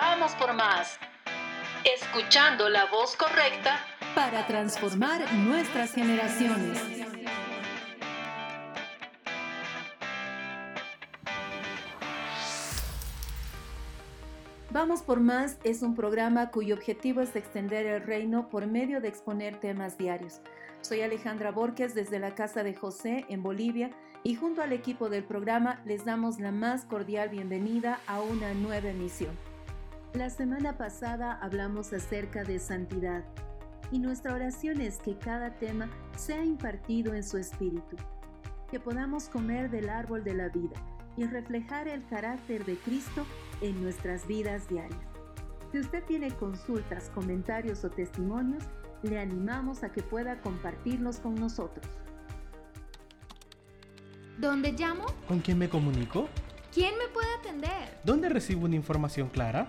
Vamos por más. Escuchando la voz correcta para transformar nuestras generaciones. Vamos por Más es un programa cuyo objetivo es extender el reino por medio de exponer temas diarios. Soy Alejandra Borges desde la Casa de José en Bolivia y junto al equipo del programa les damos la más cordial bienvenida a una nueva emisión. La semana pasada hablamos acerca de santidad y nuestra oración es que cada tema sea impartido en su espíritu, que podamos comer del árbol de la vida y reflejar el carácter de Cristo en nuestras vidas diarias. Si usted tiene consultas, comentarios o testimonios, le animamos a que pueda compartirlos con nosotros. ¿Dónde llamo? ¿Con quién me comunico? ¿Quién me puede atender? ¿Dónde recibo una información clara?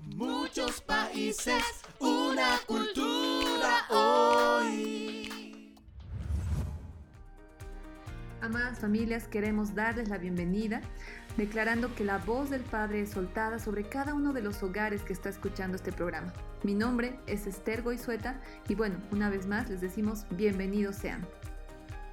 Muchos países, una cultura hoy. Amadas familias, queremos darles la bienvenida declarando que la voz del Padre es soltada sobre cada uno de los hogares que está escuchando este programa. Mi nombre es Esther Goizueta y bueno, una vez más les decimos bienvenidos sean.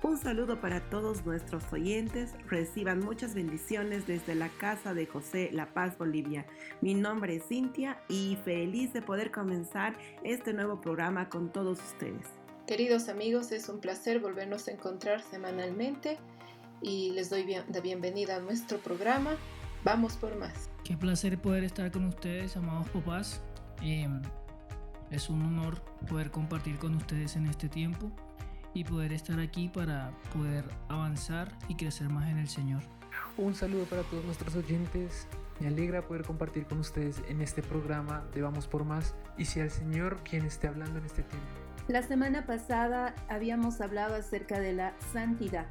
Un saludo para todos nuestros oyentes. Reciban muchas bendiciones desde la casa de José La Paz, Bolivia. Mi nombre es Cintia y feliz de poder comenzar este nuevo programa con todos ustedes. Queridos amigos, es un placer volvernos a encontrar semanalmente y les doy la bienvenida a nuestro programa. Vamos por más. Qué placer poder estar con ustedes, amados papás. Em, es un honor poder compartir con ustedes en este tiempo y poder estar aquí para poder avanzar y crecer más en el Señor. Un saludo para todos nuestros oyentes. Me alegra poder compartir con ustedes en este programa de Vamos por Más y sea el Señor quien esté hablando en este tiempo. La semana pasada habíamos hablado acerca de la santidad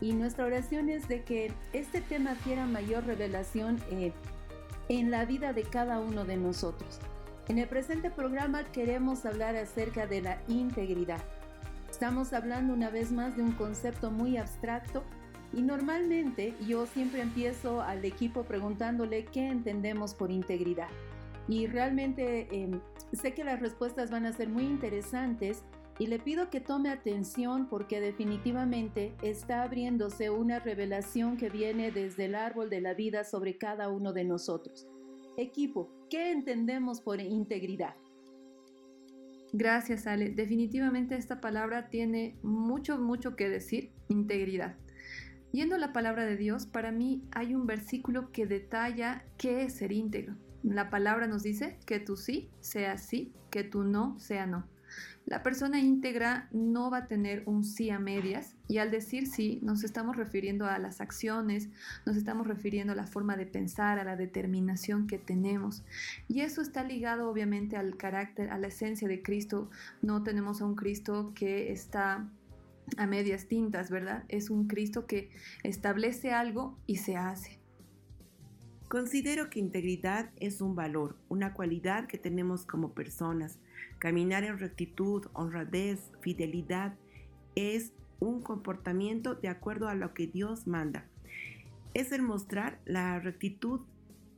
y nuestra oración es de que este tema adquiera mayor revelación eh, en la vida de cada uno de nosotros. En el presente programa queremos hablar acerca de la integridad. Estamos hablando una vez más de un concepto muy abstracto y normalmente yo siempre empiezo al equipo preguntándole qué entendemos por integridad. Y realmente em, sé que las respuestas van a ser muy interesantes y le pido que tome atención porque definitivamente está abriéndose una revelación que viene desde el árbol de la vida sobre cada uno de nosotros. Equipo, ¿qué entendemos por integridad? Gracias, Ale. Definitivamente esta palabra tiene mucho, mucho que decir, integridad. Yendo a la palabra de Dios, para mí hay un versículo que detalla qué es ser íntegro. La palabra nos dice que tú sí sea sí, que tú no sea no. La persona íntegra no va a tener un sí a medias y al decir sí nos estamos refiriendo a las acciones, nos estamos refiriendo a la forma de pensar, a la determinación que tenemos. Y eso está ligado obviamente al carácter, a la esencia de Cristo. No tenemos a un Cristo que está a medias tintas, ¿verdad? Es un Cristo que establece algo y se hace. Considero que integridad es un valor, una cualidad que tenemos como personas. Caminar en rectitud, honradez, fidelidad es un comportamiento de acuerdo a lo que Dios manda. Es el mostrar la rectitud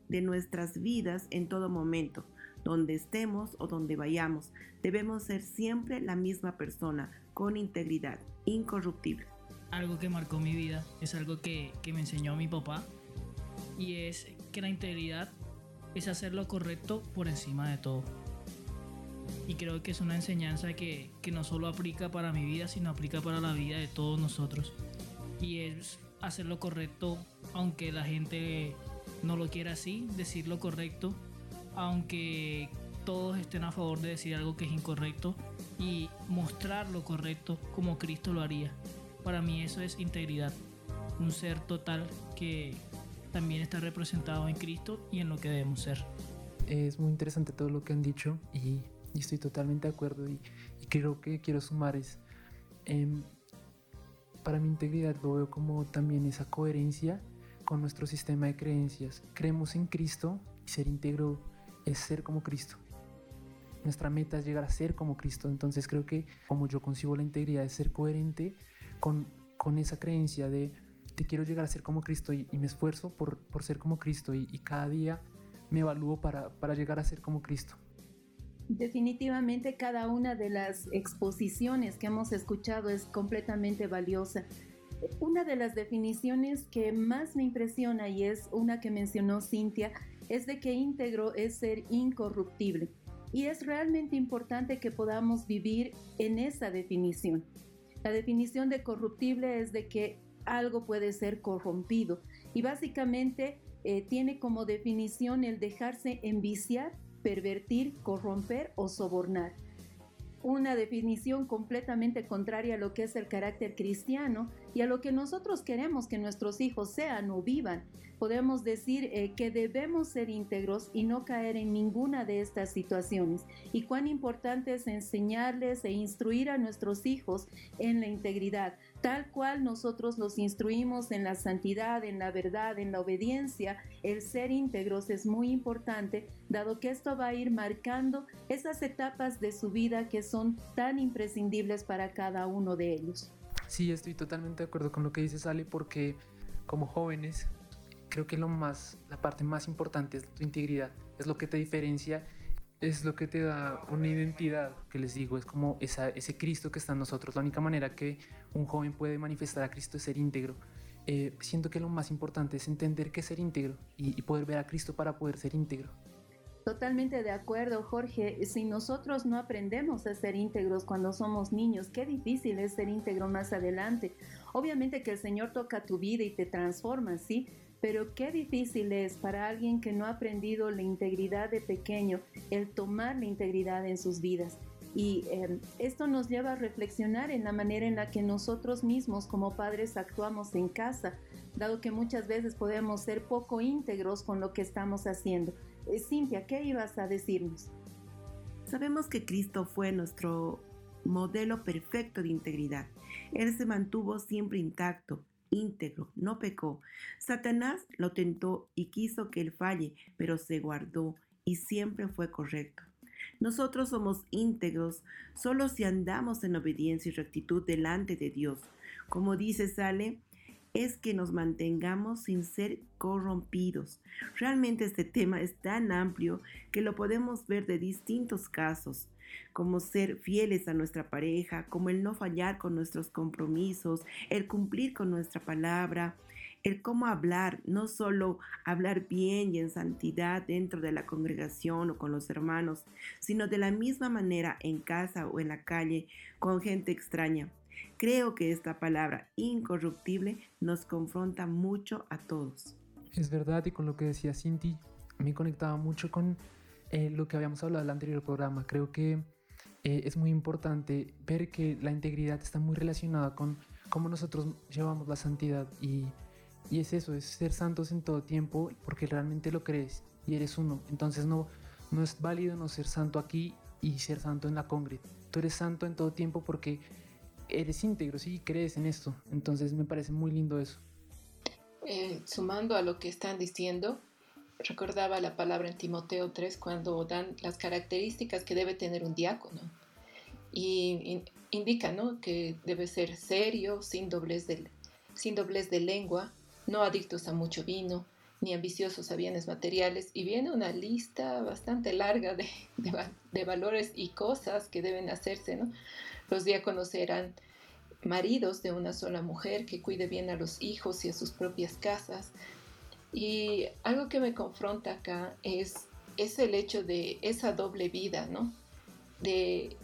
de nuestras vidas en todo momento, donde estemos o donde vayamos. Debemos ser siempre la misma persona, con integridad, incorruptible. Algo que marcó mi vida, es algo que, que me enseñó mi papá y es que la integridad es hacer lo correcto por encima de todo. Y creo que es una enseñanza que, que no solo aplica para mi vida, sino aplica para la vida de todos nosotros. Y es hacer lo correcto aunque la gente no lo quiera así, decir lo correcto, aunque todos estén a favor de decir algo que es incorrecto y mostrar lo correcto como Cristo lo haría. Para mí eso es integridad, un ser total que, también está representado en Cristo y en lo que debemos ser. Es muy interesante todo lo que han dicho y y estoy totalmente de acuerdo y, creo que quiero sumar es, em, para mi integridad lo veo como también esa coherencia con nuestro sistema de creencias. Creemos en Cristo y ser íntegro es ser como Cristo. Nuestra meta es llegar a ser como Cristo. Entonces creo que como yo concibo la integridad es ser coherente con, con esa creencia de te quiero llegar a ser como Cristo y, me esfuerzo por, por, ser como Cristo y, y cada día me evalúo para, para llegar a ser como Cristo. Definitivamente cada una de las exposiciones que hemos escuchado es completamente valiosa. Una de las definiciones que más me impresiona y es una que mencionó Cintia es de que íntegro es ser incorruptible. Y es realmente importante que podamos vivir en esa definición. La definición de corruptible es de que algo puede ser corrompido y básicamente eh, tiene como definición el dejarse enviciar, pervertir, corromper o sobornar una definición completamente contraria a lo que es el carácter cristiano y a lo que nosotros queremos que nuestros hijos sean o vivan. Podemos decir eh, que debemos ser íntegros y no caer en ninguna de estas situaciones. Y cuán importante es enseñarles e instruir a nuestros hijos en la integridad, tal cual nosotros los instruimos en la santidad, en la verdad, en la obediencia. El ser íntegros es muy importante, dado que esto va a ir marcando esas etapas de su vida que son tan imprescindibles para cada uno de ellos. Sí, estoy totalmente de acuerdo con lo que dice Sally porque como jóvenes creo que lo más, la parte más importante es tu integridad, es lo que te diferencia, es lo que te da una identidad, que les digo, es como ese Cristo que está en nosotros. La única manera que un joven puede manifestar a Cristo es ser íntegro. Eh, siento que lo más importante es entender qué es ser íntegro y poder ver a Cristo para poder ser íntegro. Totalmente de acuerdo, Jorge. Si nosotros no aprendemos a ser íntegros cuando somos niños, qué difícil es ser íntegro más adelante. Obviamente que el Señor toca tu vida y te transforma, ¿sí? Pero qué difícil es para alguien que no ha aprendido la integridad de pequeño el tomar la integridad en sus vidas. Y em, esto nos lleva a reflexionar en la manera en la que nosotros mismos como padres actuamos en casa, dado que muchas veces podemos ser poco íntegros con lo que estamos haciendo. Eh, Cintia, ¿qué ibas a decirnos? Sabemos que Cristo fue nuestro modelo perfecto de integridad. Él se mantuvo siempre intacto, íntegro, no pecó. Satanás lo tentó y quiso que él falle, pero se guardó y siempre fue correcto. Nosotros somos íntegros solo si andamos en obediencia y rectitud delante de Dios. Como dice Sale, es que nos mantengamos sin ser corrompidos. Realmente este tema es tan amplio que lo podemos ver de distintos casos, como ser fieles a nuestra pareja, como el no fallar con nuestros compromisos, el cumplir con nuestra palabra, el cómo hablar, no solo hablar bien y en santidad dentro de la congregación o con los hermanos, sino de la misma manera en casa o en la calle con gente extraña. Creo que esta palabra incorruptible nos confronta mucho a todos. Es verdad y con lo que decía Cinti, me conectaba mucho con eh, lo que habíamos hablado en el anterior programa. Creo que eh, es muy importante ver que la integridad está muy relacionada con cómo nosotros llevamos la santidad y, y es eso, es ser santos en todo tiempo porque realmente lo crees y eres uno. Entonces no, no es válido no ser santo aquí y ser santo en la congre. Tú eres santo en todo tiempo porque eres íntegro, sí, crees en esto. Entonces me parece muy lindo eso. Eh, sumando a lo que están diciendo, recordaba la palabra en Timoteo 3 cuando dan las características que debe tener un diácono. Y, indica ¿no? que debe ser serio, sin doblez, de, sin doblez de lengua, no adictos a mucho vino, ni ambiciosos a bienes materiales. Y viene una lista bastante larga de, de valores y cosas que deben hacerse. Los diáconos eran maridos de una sola mujer que cuide bien a los hijos y a sus propias casas. Y algo que me confronta acá es, es el hecho de esa doble vida, ¿no? De,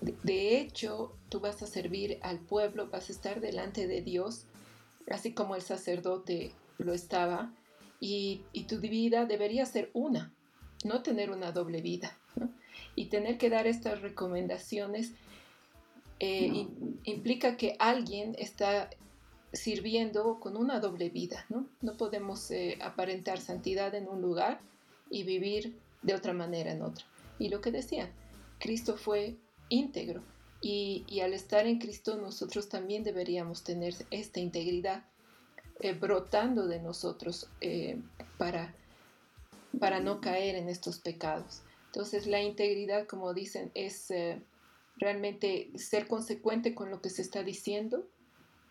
de, hecho, tú vas a servir al pueblo, vas a estar delante de Dios, así como el sacerdote lo estaba, y, y tu vida debería ser una, no tener una doble vida, ¿no? Y tener que dar estas recomendaciones eh, implica que alguien está sirviendo con una doble vida, ¿no? No podemos eh, aparentar santidad en un lugar y vivir de otra manera en otro. Y lo que decían, Cristo fue íntegro y, al estar en Cristo nosotros también deberíamos tener esta integridad eh, brotando de nosotros eh, para, para no caer en estos pecados. Entonces la integridad, como dicen, es realmente ser consecuente con lo que se está diciendo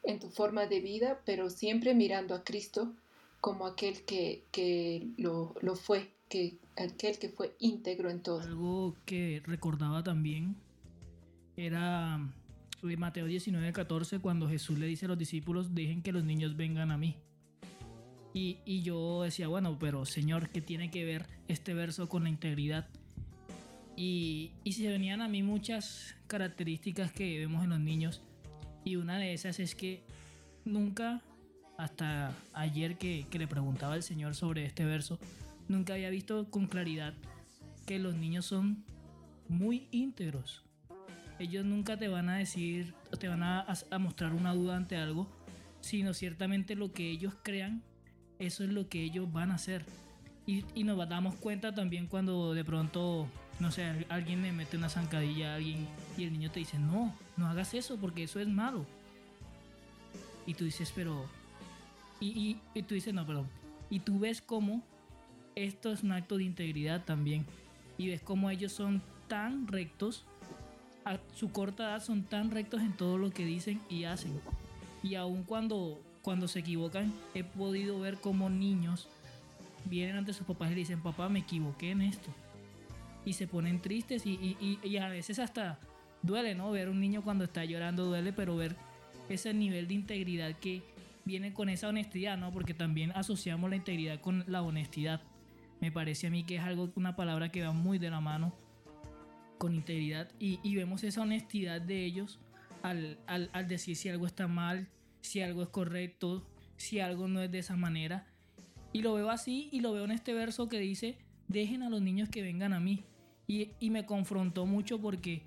en tu forma de vida, pero siempre mirando a Cristo como aquel que, lo, fue, que, aquel que fue íntegro en todo. Algo que recordaba también era Mateo 19, 14, cuando Jesús le dice a los discípulos, dejen que los niños vengan a mí. Y, y, yo decía, bueno, pero Señor, ¿qué tiene que ver este verso con la integridad? Y, y se venían a mí muchas características que vemos en los niños. Y una de esas es que nunca, hasta ayer que, que le preguntaba al Señor sobre este verso, nunca había visto con claridad que los niños son muy íntegros. Ellos nunca te van a decir, te van a, a, mostrar una duda ante algo, sino ciertamente lo que ellos crean, eso es lo que ellos van a hacer. Y, y nos damos cuenta también cuando de pronto no sé, alguien le mete una zancadilla a alguien y el niño te dice, no, no hagas eso porque eso es malo. Y tú dices, pero... Y, y, tú dices, no, perdón. Y tú ves cómo esto es un acto de integridad también. Y ves cómo ellos son tan rectos, a su corta edad son tan rectos en todo lo que dicen y hacen. Y aun cuando, cuando se equivocan, he podido ver cómo niños vienen ante sus papás y le dicen, papá, me equivoqué en esto y se ponen tristes y, y, a veces hasta duele, ¿no? Ver un niño cuando está llorando duele, pero ver ese nivel de integridad que viene con esa honestidad, ¿no? Porque también asociamos la integridad con la honestidad. Me parece a mí que es algo, una palabra que va muy de la mano con integridad y, y vemos esa honestidad de ellos al, al, al decir si algo está mal, si algo es correcto, si algo no es de esa manera. Y lo veo así y lo veo en este verso que dice, dejen a los niños que vengan a mí. Y, me confrontó mucho porque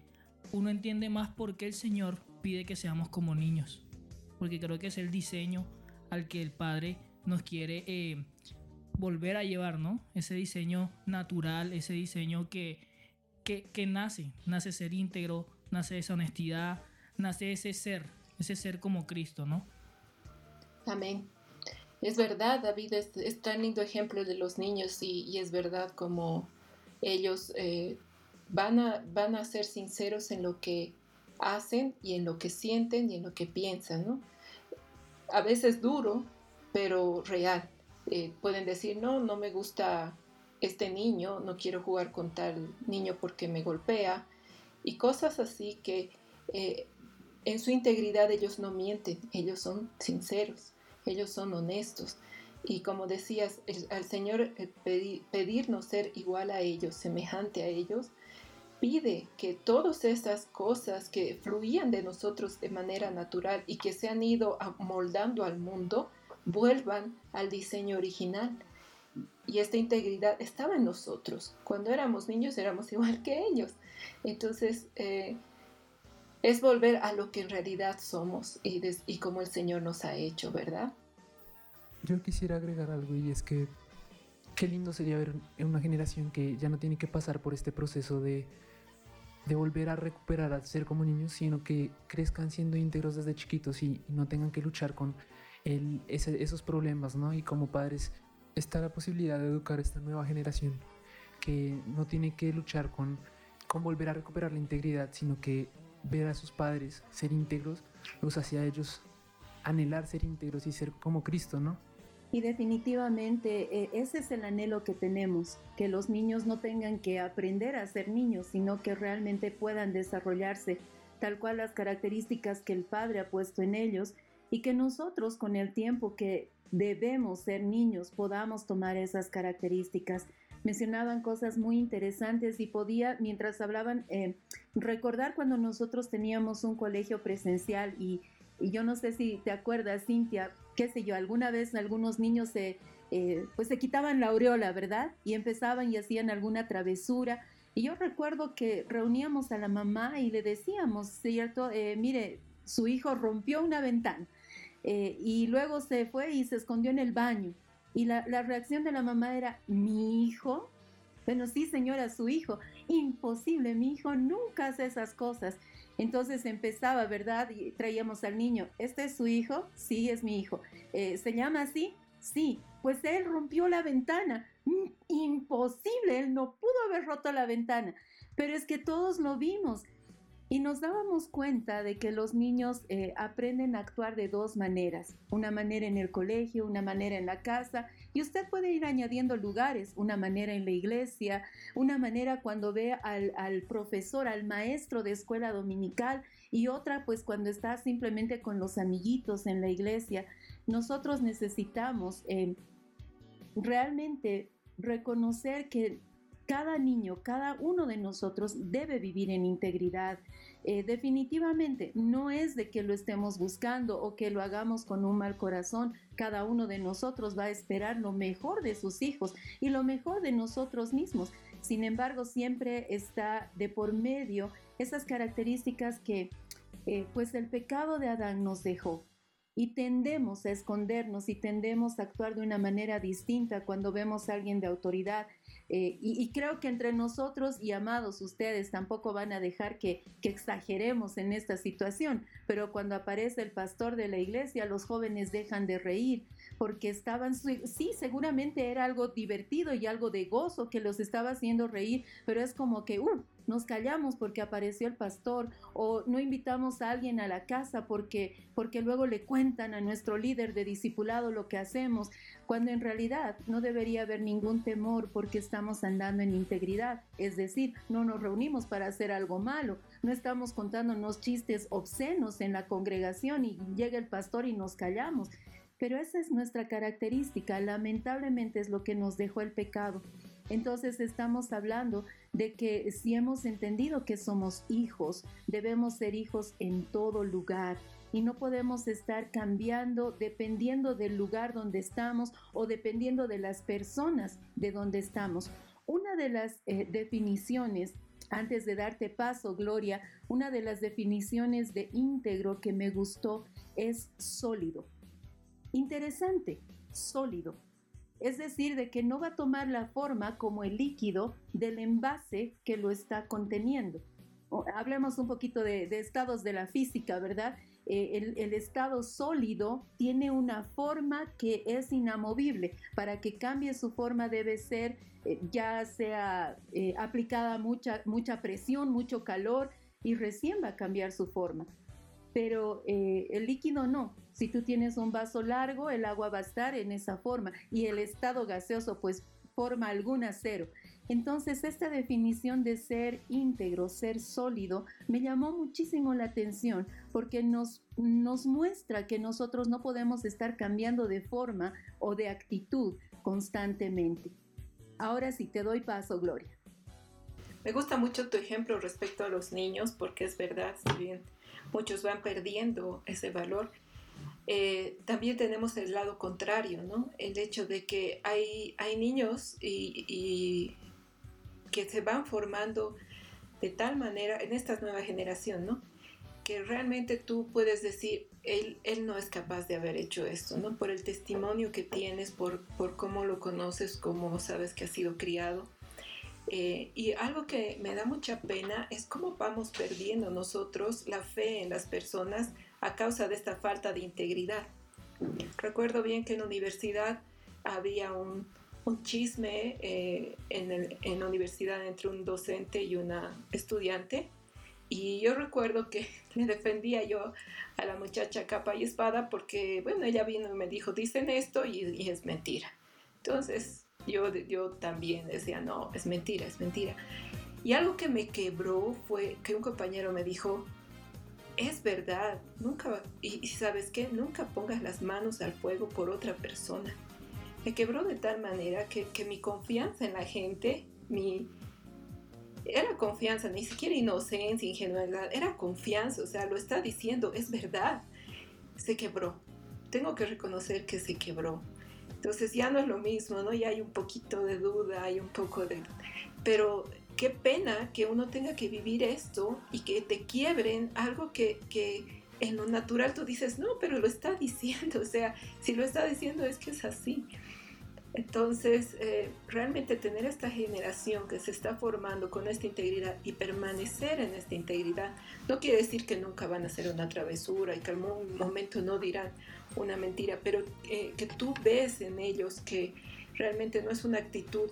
uno entiende más por qué el Señor pide que seamos como niños. Porque creo que es el diseño al que el Padre nos quiere eh, volver a llevar, ¿no? Ese diseño natural, ese diseño que, que, que, nace, nace ser íntegro, nace esa honestidad, nace ese ser, ese ser como Cristo, ¿no? Amén. Es verdad, David es, tan lindo ejemplo de los niños y es verdad como ellos eh, van, a, van a ser sinceros en lo que hacen y en lo que sienten y en lo que piensan, ¿no? A veces duro, pero real. Eh, pueden decir, no, no me gusta este niño, no quiero jugar con tal niño porque me golpea, y cosas así que eh, en su integridad ellos no mienten, ellos son sinceros, ellos son honestos. Y como decías, al Señor eh, pedirnos ser igual a ellos, semejante a ellos, pide que todas esas cosas que fluían de nosotros de manera natural y que se han ido moldando al mundo, vuelvan al diseño original. Y esta integridad estaba en nosotros. Cuando éramos niños éramos igual que ellos. Entonces, eh, es volver a lo que en realidad somos y, y como el Señor nos ha hecho, ¿verdad? Yo quisiera agregar algo y es que qué lindo sería ver una generación que ya no tiene que pasar por este proceso de, de volver a recuperar al ser como niños, sino que crezcan siendo íntegros desde chiquitos y, no tengan que luchar con el, esos problemas, ¿no? Y como padres está la posibilidad de educar a esta nueva generación que no tiene que luchar con, con volver a recuperar la integridad, sino que ver a sus padres ser íntegros los hacía a ellos anhelar ser íntegros y ser como Cristo, ¿no? Y definitivamente eh, ese es el anhelo que tenemos, que los niños no tengan que aprender a ser niños, sino que realmente puedan desarrollarse tal cual las características que el Padre ha puesto en ellos y que nosotros con el tiempo que debemos ser niños podamos tomar esas características. Mencionaban cosas muy interesantes y podía, mientras hablaban, eh, recordar cuando nosotros teníamos un colegio presencial y y yo no sé si te acuerdas, Cintia, qué sé yo, alguna vez algunos niños se, eh, pues se quitaban la aureola, ¿verdad? Y empezaban y hacían alguna travesura. Y yo recuerdo que reuníamos a la mamá y le decíamos, ¿cierto? Eh, mire, su hijo rompió una ventana eh, y luego se fue y se escondió en el baño. Y la, la reacción de la mamá era, mi hijo Bueno, sí, señora, su hijo. Imposible, mi hijo nunca hace esas cosas. Entonces empezaba, ¿verdad? Y traíamos al niño, ¿este es su hijo? Sí, es mi hijo. Eh, ¿Se llama así? Sí. Pues él rompió la ventana. Mm, imposible, él no pudo haber roto la ventana. Pero es que todos lo vimos. Y nos dábamos cuenta de que los niños eh, aprenden a actuar de dos maneras, una manera en el colegio, una manera en la casa, y usted puede ir añadiendo lugares, una manera en la iglesia, una manera cuando ve al, profesor, al maestro de escuela dominical, y otra pues cuando está simplemente con los amiguitos en la iglesia. Nosotros necesitamos eh, realmente reconocer que cada niño, cada uno de nosotros debe vivir en integridad. Eh, definitivamente no es de que lo estemos buscando o que lo hagamos con un mal corazón. Cada uno de nosotros va a esperar lo mejor de sus hijos y lo mejor de nosotros mismos. Sin embargo, siempre está de por medio esas características que eh, pues el pecado de Adán nos dejó y tendemos a escondernos y tendemos a actuar de una manera distinta cuando vemos a alguien de autoridad eh, y, creo que entre nosotros y amados ustedes tampoco van a dejar que, que, exageremos en esta situación, pero cuando aparece el pastor de la iglesia, los jóvenes dejan de reír porque estaban, sí, seguramente era algo divertido y algo de gozo que los estaba haciendo reír, pero es como que, uh, nos callamos porque apareció el pastor o no invitamos a alguien a la casa porque, porque luego le cuentan a nuestro líder de discipulado lo que hacemos, cuando en realidad no debería haber ningún temor porque estamos andando en integridad, es decir, no nos reunimos para hacer algo malo, no estamos contándonos chistes obscenos en la congregación y llega el pastor y nos callamos. Pero esa es nuestra característica, lamentablemente es lo que nos dejó el pecado. Entonces estamos hablando de que si hemos entendido que somos hijos, debemos ser hijos en todo lugar y no podemos estar cambiando dependiendo del lugar donde estamos o dependiendo de las personas de donde estamos. Una de las eh, definiciones, antes de darte paso, Gloria, una de las definiciones de íntegro que me gustó es sólido. Interesante, sólido es decir, de que no va a tomar la forma como el líquido del envase que lo está conteniendo. hablemos un poquito de, estados de la física, ¿verdad? Eh, el, estado sólido tiene una forma que es inamovible. Para que cambie su forma debe ser eh, ya sea eh, aplicada mucha, mucha presión, mucho calor y recién va a cambiar su forma. Pero el líquido no, si tú tienes un vaso largo, el agua va a estar en esa forma y el estado gaseoso pues forma alguna cero. Entonces esta definición de ser íntegro, ser sólido, me llamó muchísimo la atención porque nos, nos muestra que nosotros no podemos estar cambiando de forma o de actitud constantemente. Ahora sí, te doy paso, Gloria. Me gusta mucho tu ejemplo respecto a los niños porque es verdad, si muchos van perdiendo ese valor, eh, también tenemos el lado contrario, ¿no? El hecho de que hay, hay niños y, que se van formando de tal manera en esta nueva generación, ¿no? Que realmente tú puedes decir, él, él no es capaz de haber hecho esto, ¿no? Por el testimonio que tienes, por, por cómo lo conoces, cómo sabes que ha sido criado. Eh, y algo que me da mucha pena es cómo vamos perdiendo nosotros la fe en las personas a causa de esta falta de integridad. Recuerdo bien que en la universidad había un, chisme eh, en, la universidad entre un docente y una estudiante. Y yo recuerdo que le defendía yo a la muchacha capa y espada porque, bueno, ella vino y me dijo, dicen esto y, y es mentira. Entonces yo, yo también decía, no, es mentira, es mentira. Y algo que me quebró fue que un compañero me dijo, es verdad, nunca, y, sabes qué, nunca pongas las manos al fuego por otra persona. Me quebró de tal manera que, mi confianza en la gente, mi, era confianza, ni siquiera inocencia, ingenuidad, era confianza, o sea, lo está diciendo, es verdad, se quebró. Tengo que reconocer que se quebró. Entonces ya no es lo mismo, ¿no? Ya hay un poquito de duda, hay un poco de... Pero qué pena que uno tenga que vivir esto y que te quiebren algo que, en lo natural tú dices, no, pero lo está diciendo, o sea, si lo está diciendo es que es así. Entonces, eh, realmente tener esta generación que se está formando con esta integridad y permanecer en esta integridad no quiere decir que nunca van a hacer una travesura y que algún momento no dirán una mentira, pero eh, que tú ves en ellos que realmente no es una actitud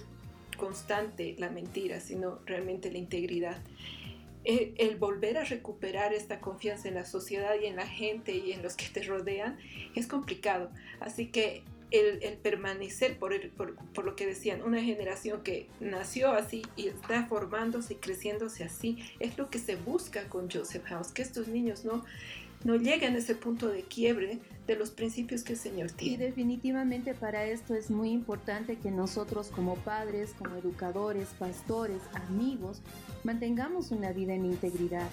constante la mentira, sino realmente la integridad. Eh, el volver a recuperar esta confianza en la sociedad y en la gente y en los que te rodean es complicado. Así que el, permanecer, por, por, lo que decían, una generación que nació así y está formándose y creciéndose así, es lo que se busca con Joseph House, que estos niños no, no lleguen a ese punto de quiebre de los principios que el Señor tiene. Y definitivamente para esto es muy importante que nosotros como padres, como educadores, pastores, amigos, mantengamos una vida en integridad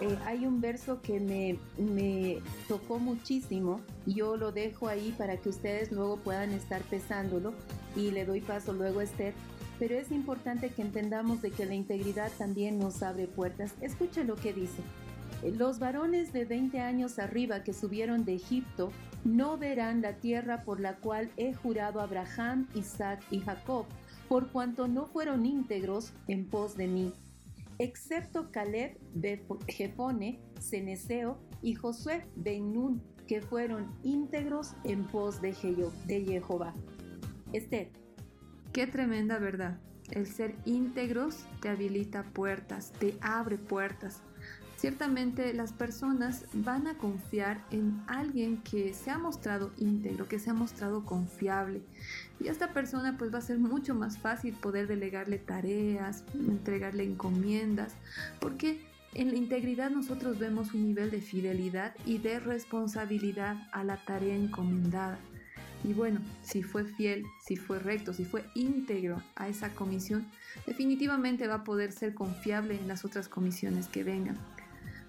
eh, hay un verso que me, me tocó muchísimo, yo lo dejo ahí para que ustedes luego puedan estar pesándolo y le doy paso luego a Esther, pero es importante que entendamos de que la integridad también nos abre puertas. Escuche lo que dice. Los varones de 20 años arriba que subieron de Egipto no verán la tierra por la cual he jurado a Abraham, Isaac y Jacob, por cuanto no fueron íntegros en pos de mí excepto Caleb, Jefone, Ceneseo y Josué Ben Nun, que fueron íntegros en pos de, Jehová. Esther. Qué tremenda verdad. El ser íntegros te habilita puertas, te abre puertas. Ciertamente las personas van a confiar en alguien que se ha mostrado íntegro, que se ha mostrado confiable. Y a esta persona pues va a ser mucho más fácil poder delegarle tareas, entregarle encomiendas, porque en la integridad nosotros vemos un nivel de fidelidad y de responsabilidad a la tarea encomendada. Y bueno, si fue fiel, si fue recto, si fue íntegro a esa comisión, definitivamente va a poder ser confiable en las otras comisiones que vengan.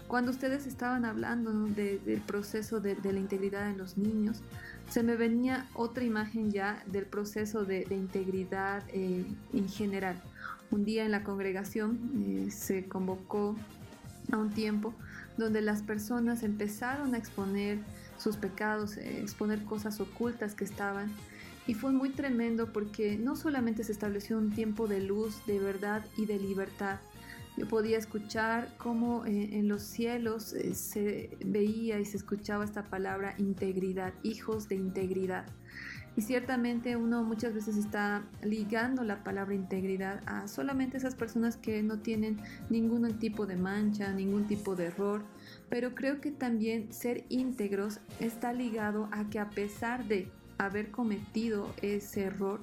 Cuando ustedes estaban hablando del proceso de, la integridad en los niños, se me venía otra imagen ya del proceso de, integridad eh, en general. Un día en la congregación eh, se convocó a un tiempo donde las personas empezaron a exponer sus pecados, eh, exponer cosas ocultas que estaban. Y fue muy tremendo porque no solamente se estableció un tiempo de luz, de verdad y de libertad, yo podía escuchar cómo eh, en los cielos eh, se veía y se escuchaba esta palabra integridad, hijos de integridad. Y ciertamente uno muchas veces está ligando la palabra integridad a solamente esas personas que no tienen ningún tipo de mancha, ningún tipo de error. Pero creo que también ser íntegros está ligado a que a pesar de haber cometido ese error,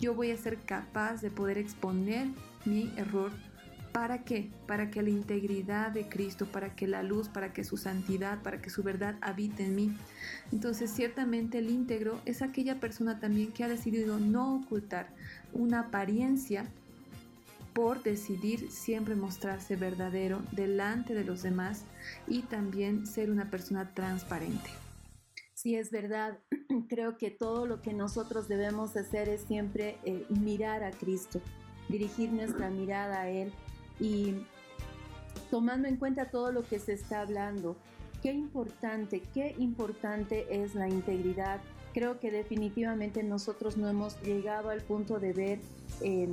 yo voy a ser capaz de poder exponer mi error ¿Para qué? Para que la integridad de Cristo, para que la luz, para que su santidad, para que su verdad habite en mí. Entonces, ciertamente el íntegro es aquella persona también que ha decidido no ocultar una apariencia por decidir siempre mostrarse verdadero delante de los demás y también ser una persona transparente. Sí, es verdad. Creo que todo lo que nosotros debemos hacer es siempre eh, mirar a Cristo, dirigir nuestra mirada a Él y tomando en cuenta todo lo que se está hablando, qué importante, qué importante es la integridad. Creo que definitivamente nosotros no hemos llegado al punto de ver eh,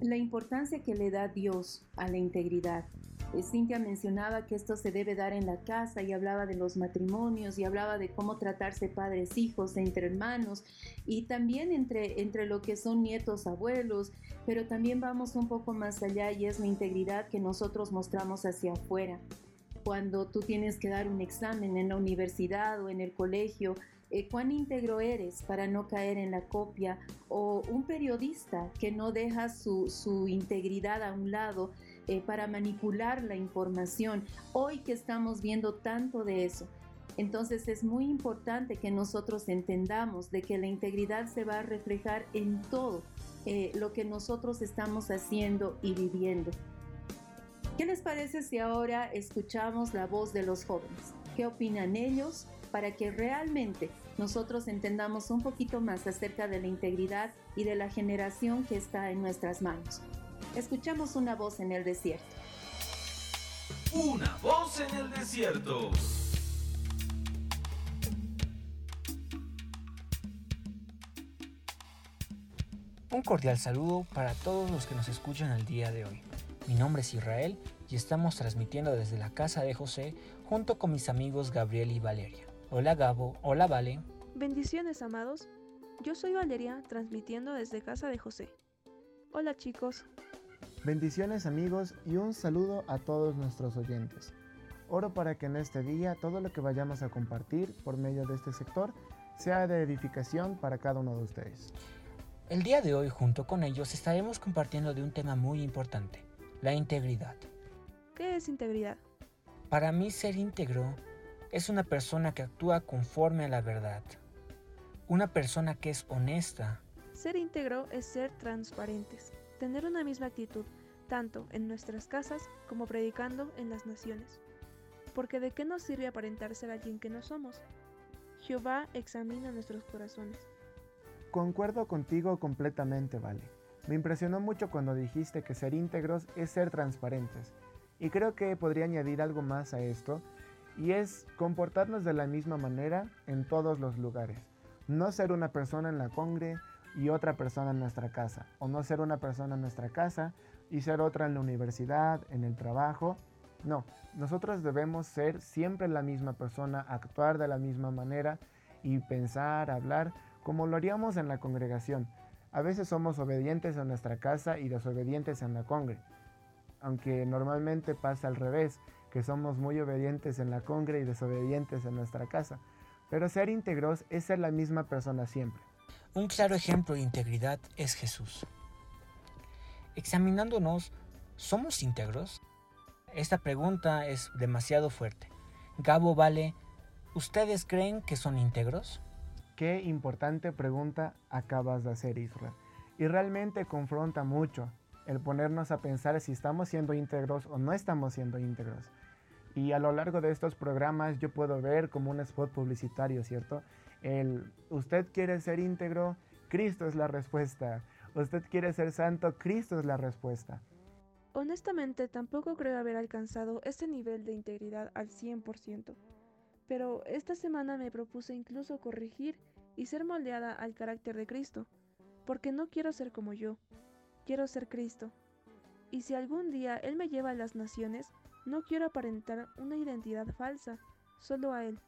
la importancia que le da Dios a la integridad. Eh, Cintia mencionaba que esto se debe dar en la casa y hablaba de los matrimonios y hablaba de cómo tratarse padres, hijos, entre hermanos y también entre, entre lo que son nietos, abuelos, pero también vamos un poco más allá y es la integridad que nosotros mostramos hacia afuera. Cuando tú tienes que dar un examen en la universidad o en el colegio, eh, cuán íntegro eres para no caer en la copia, o un periodista que no deja su, su integridad a un lado eh, para manipular la información. Hoy que estamos viendo tanto de eso, entonces es muy importante que nosotros entendamos de que la integridad se va a reflejar en todo eh, lo que nosotros estamos haciendo y viviendo. ¿Qué les parece si ahora escuchamos la voz de los jóvenes? ¿Qué opinan ellos para que realmente nosotros entendamos un poquito más acerca de la integridad y de la generación que está en nuestras manos? Escuchamos una voz en el desierto. Una voz en el desierto. Un cordial saludo para todos los que nos escuchan el día de hoy. Mi nombre es Israel y estamos transmitiendo desde la casa de José junto con mis amigos Gabriel y Valeria. Hola Gabo, hola Vale. Bendiciones amados, yo soy Valeria transmitiendo desde casa de José. Hola chicos. Bendiciones amigos y un saludo a todos nuestros oyentes. Oro para que en este día todo lo que vayamos a compartir por medio de este sector sea de edificación para cada uno de ustedes. El día de hoy junto con ellos estaremos compartiendo de un tema muy importante, la integridad. ¿Qué es integridad? Para mí ser íntegro es una persona que actúa conforme a la verdad, una persona que es honesta. Ser íntegro es ser transparentes, tener una misma actitud, tanto en nuestras casas como predicando en las naciones. Porque de qué nos sirve aparentar ser alguien que no somos? Jehová examina nuestros corazones. Concuerdo contigo completamente, Vale. Me impresionó mucho cuando dijiste que ser íntegros es ser transparentes. Y creo que podría añadir algo más a esto, y es comportarnos de la misma manera en todos los lugares. No ser una persona en la congre y otra persona en nuestra casa, o no ser una persona en nuestra casa y ser otra en la universidad, en el trabajo. No, nosotros debemos ser siempre la misma persona, actuar de la misma manera y pensar, hablar como lo haríamos en la congregación. A veces somos obedientes en nuestra casa y desobedientes en la congre. Aunque normalmente pasa al revés, que somos muy obedientes en la congre y desobedientes en nuestra casa. Pero ser íntegros es ser la misma persona siempre. Un claro ejemplo de integridad es Jesús. Examinándonos, ¿somos íntegros? Esta pregunta es demasiado fuerte. Gabo Vale, ¿ustedes creen que son íntegros? Qué importante pregunta acabas de hacer, Israel. Y realmente confronta mucho el ponernos a pensar si estamos siendo íntegros o no estamos siendo íntegros. Y a lo largo de estos programas yo puedo ver como un spot publicitario, ¿cierto? El, usted quiere ser íntegro, Cristo es la respuesta. Usted quiere ser santo, Cristo es la respuesta. Honestamente, tampoco creo haber alcanzado ese nivel de integridad al 100%. Pero esta semana me propuse incluso corregir y ser moldeada al carácter de Cristo, porque no quiero ser como yo, quiero ser Cristo. Y si algún día Él me lleva a las naciones, no quiero aparentar una identidad falsa, solo a Él.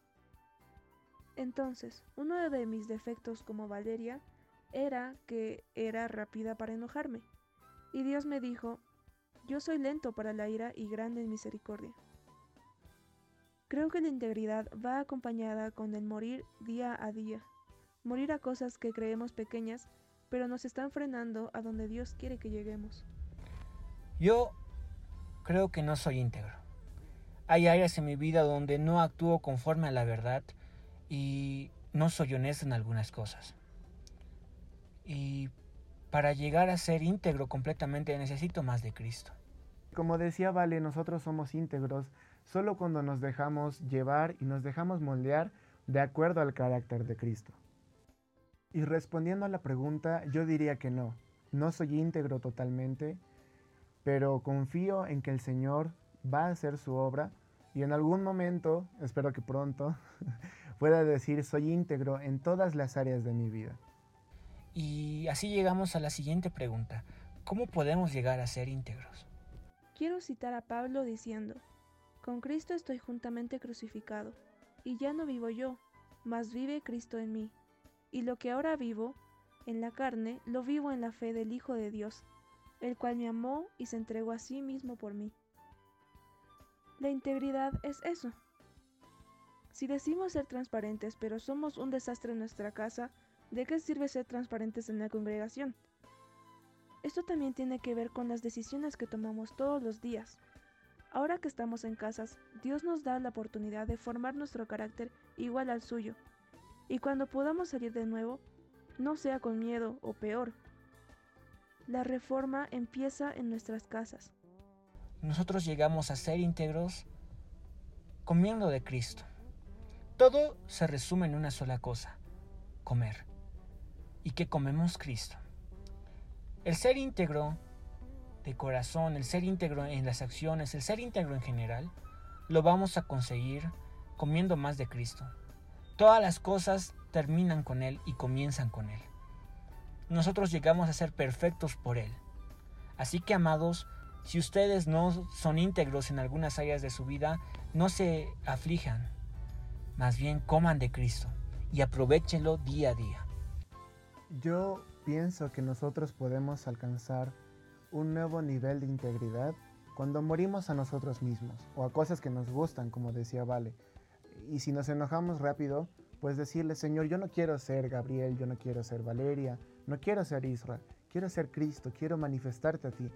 Entonces, uno de mis defectos como Valeria era que era rápida para enojarme. Y Dios me dijo, yo soy lento para la ira y grande en misericordia. Creo que la integridad va acompañada con el morir día a día, morir a cosas que creemos pequeñas, pero nos están frenando a donde Dios quiere que lleguemos. Yo creo que no soy íntegro. Hay áreas en mi vida donde no actúo conforme a la verdad y no soy honesto en algunas cosas. Y para llegar a ser íntegro completamente necesito más de Cristo. Como decía Vale, nosotros somos íntegros solo cuando nos dejamos llevar y nos dejamos moldear de acuerdo al carácter de Cristo. Y respondiendo a la pregunta, yo diría que no. No soy íntegro totalmente, pero confío en que el Señor va a hacer su obra y en algún momento, espero que pronto, pueda decir soy íntegro en todas las áreas de mi vida. Y así llegamos a la siguiente pregunta. ¿Cómo podemos llegar a ser íntegros? Quiero citar a Pablo diciendo, Con Cristo estoy juntamente crucificado, y ya no vivo yo, mas vive Cristo en mí. Y lo que ahora vivo, en la carne, lo vivo en la fe del Hijo de Dios, el cual me amó y se entregó a sí mismo por mí. La integridad es eso. Si decimos ser transparentes pero somos un desastre en nuestra casa, ¿de qué sirve ser transparentes en la congregación? Esto también tiene que ver con las decisiones que tomamos todos los días. Ahora que estamos en casas, Dios nos da la oportunidad de formar nuestro carácter igual al suyo. Y cuando podamos salir de nuevo, no sea con miedo o peor. La reforma empieza en nuestras casas. Nosotros llegamos a ser íntegros comiendo de Cristo. Todo se resume en una sola cosa, comer. ¿Y que comemos Cristo? El ser íntegro de corazón, el ser íntegro en las acciones, el ser íntegro en general, lo vamos a conseguir comiendo más de Cristo. Todas las cosas terminan con Él y comienzan con Él. nosotros llegamos a ser perfectos por Él. Así que, amados, si ustedes no son íntegros en algunas áreas de su vida, no se aflijan. Más bien coman de Cristo y aprovechenlo día a día. Yo pienso que nosotros podemos alcanzar un nuevo nivel de integridad cuando morimos a nosotros mismos o a cosas que nos gustan, como decía Vale. Y si nos enojamos rápido, pues decirle, Señor, yo no quiero ser Gabriel, yo no quiero ser Valeria, no quiero ser Israel, quiero ser Cristo, quiero manifestarte a ti.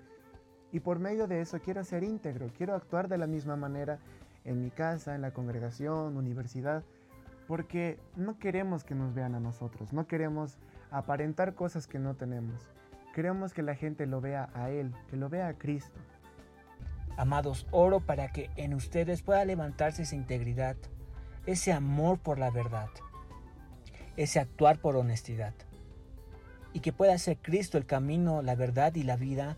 Y por medio de eso quiero ser íntegro, quiero actuar de la misma manera en mi casa, en la congregación, universidad, porque no queremos que nos vean a nosotros, no queremos aparentar cosas que no tenemos. Queremos que la gente lo vea a Él, que lo vea a Cristo. Amados, oro para que en ustedes pueda levantarse esa integridad, ese amor por la verdad, ese actuar por honestidad, y que pueda ser Cristo el camino, la verdad y la vida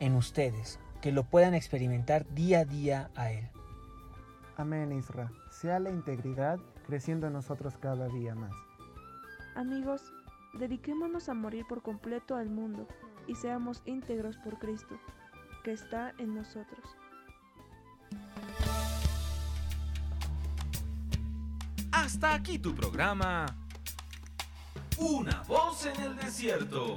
en ustedes, que lo puedan experimentar día a día a Él. Amén, Isra. Sea la integridad creciendo en nosotros cada día más. Amigos, dediquémonos a morir por completo al mundo y seamos íntegros por Cristo, que está en nosotros. Hasta aquí tu programa. Una voz en el desierto.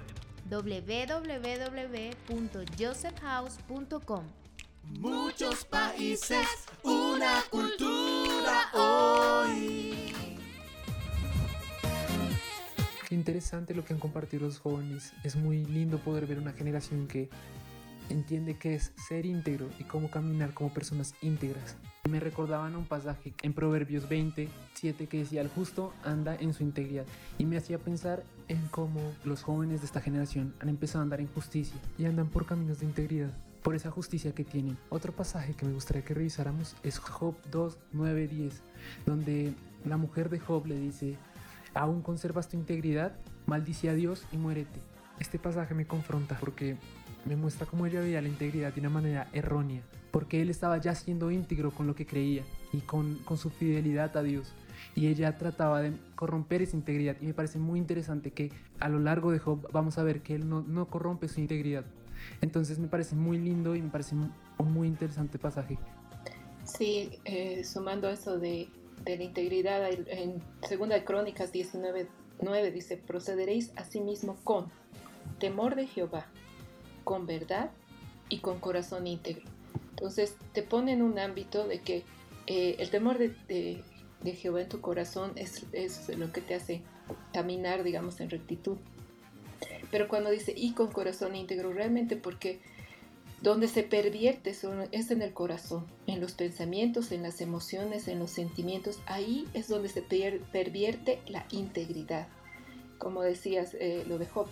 www.josephhouse.com. Muchos países, una cultura hoy. Qué interesante lo que han compartido los jóvenes. Es muy lindo poder ver una generación que entiende qué es ser íntegro y cómo caminar como personas íntegras. Me recordaban un pasaje en Proverbios 20, 7 que decía, el justo anda en su integridad. Y me hacía pensar en cómo los jóvenes de esta generación han empezado a andar en justicia y andan por caminos de integridad por esa justicia que tienen. Otro pasaje que me gustaría que revisáramos es Job 2, 9, 10, donde la mujer de Job le dice, aún conservas tu integridad, maldice a Dios y muérete. Este pasaje me confronta porque me muestra cómo ella veía la integridad de una manera errónea, porque él estaba ya siendo íntegro con lo que creía y con, con su fidelidad a Dios. Y ella trataba de corromper esa integridad. Y me parece muy interesante que a lo largo de Job vamos a ver que él no, no corrompe su integridad. Entonces me parece muy lindo y me parece un muy interesante pasaje. Sí, eh, sumando eso de, de, la integridad, en Segunda Crónicas 19, 9 dice, procederéis asimismo con temor de Jehová, con verdad y con corazón íntegro. Entonces te pone en un ámbito de que eh, el temor de, de, de, Jehová en tu corazón es, es lo que te hace caminar, digamos, en rectitud. Pero cuando dice y con corazón íntegro, realmente porque donde se pervierte es en el corazón, en los pensamientos, en las emociones, en los sentimientos, ahí es donde se pervierte la integridad. Como decías, eh, lo de Job,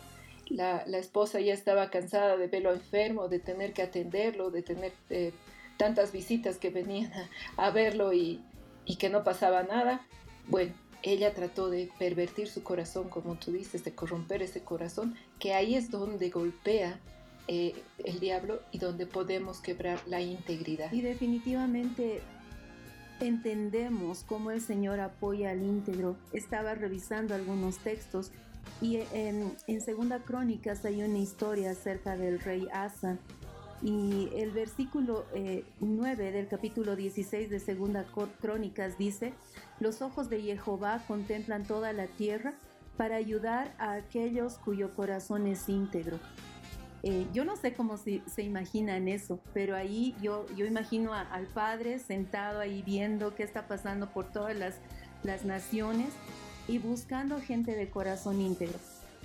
la, esposa ya estaba cansada de verlo enfermo, de tener que atenderlo, de tener eh, tantas visitas que venían a, a verlo y, y que no pasaba nada. Bueno, ella trató de pervertir su corazón, como tú dices, de corromper ese corazón, que ahí es donde golpea eh, el diablo y donde podemos quebrar la integridad. Y definitivamente entendemos cómo el Señor apoya al íntegro. Estaba revisando algunos textos y en, en Segunda Crónicas hay una historia acerca del rey Asa y el versículo eh, 9 del capítulo 16 de Segunda Crónicas dice, los ojos de Jehová contemplan toda la tierra para ayudar a aquellos cuyo corazón es íntegro. Eh, yo no sé cómo se, se, imaginan eso, pero ahí yo, yo imagino a, al Padre sentado ahí viendo qué está pasando por todas las, las naciones y buscando gente de corazón íntegro.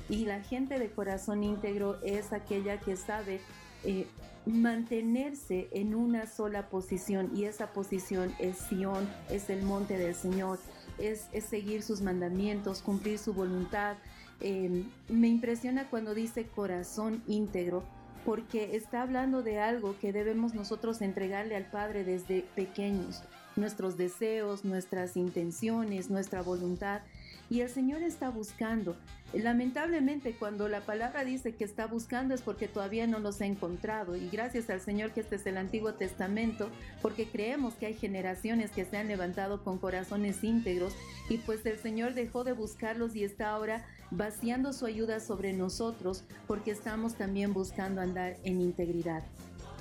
Y la gente de corazón íntegro es aquella que sabe eh, mantenerse en una sola posición y esa posición es Sión, es el monte del Señor, es, seguir sus mandamientos, cumplir su voluntad. Em, me impresiona cuando dice corazón íntegro, porque está hablando de algo que debemos nosotros entregarle al Padre desde pequeños, nuestros deseos, nuestras intenciones, nuestra voluntad. Y el Señor está buscando. Lamentablemente cuando la palabra dice que está buscando es porque todavía no los ha encontrado. Y gracias al Señor que este es el Antiguo Testamento, porque creemos que hay generaciones que se han levantado con corazones íntegros y pues el Señor dejó de buscarlos y está ahora vaciando su ayuda sobre nosotros porque estamos también buscando andar en integridad.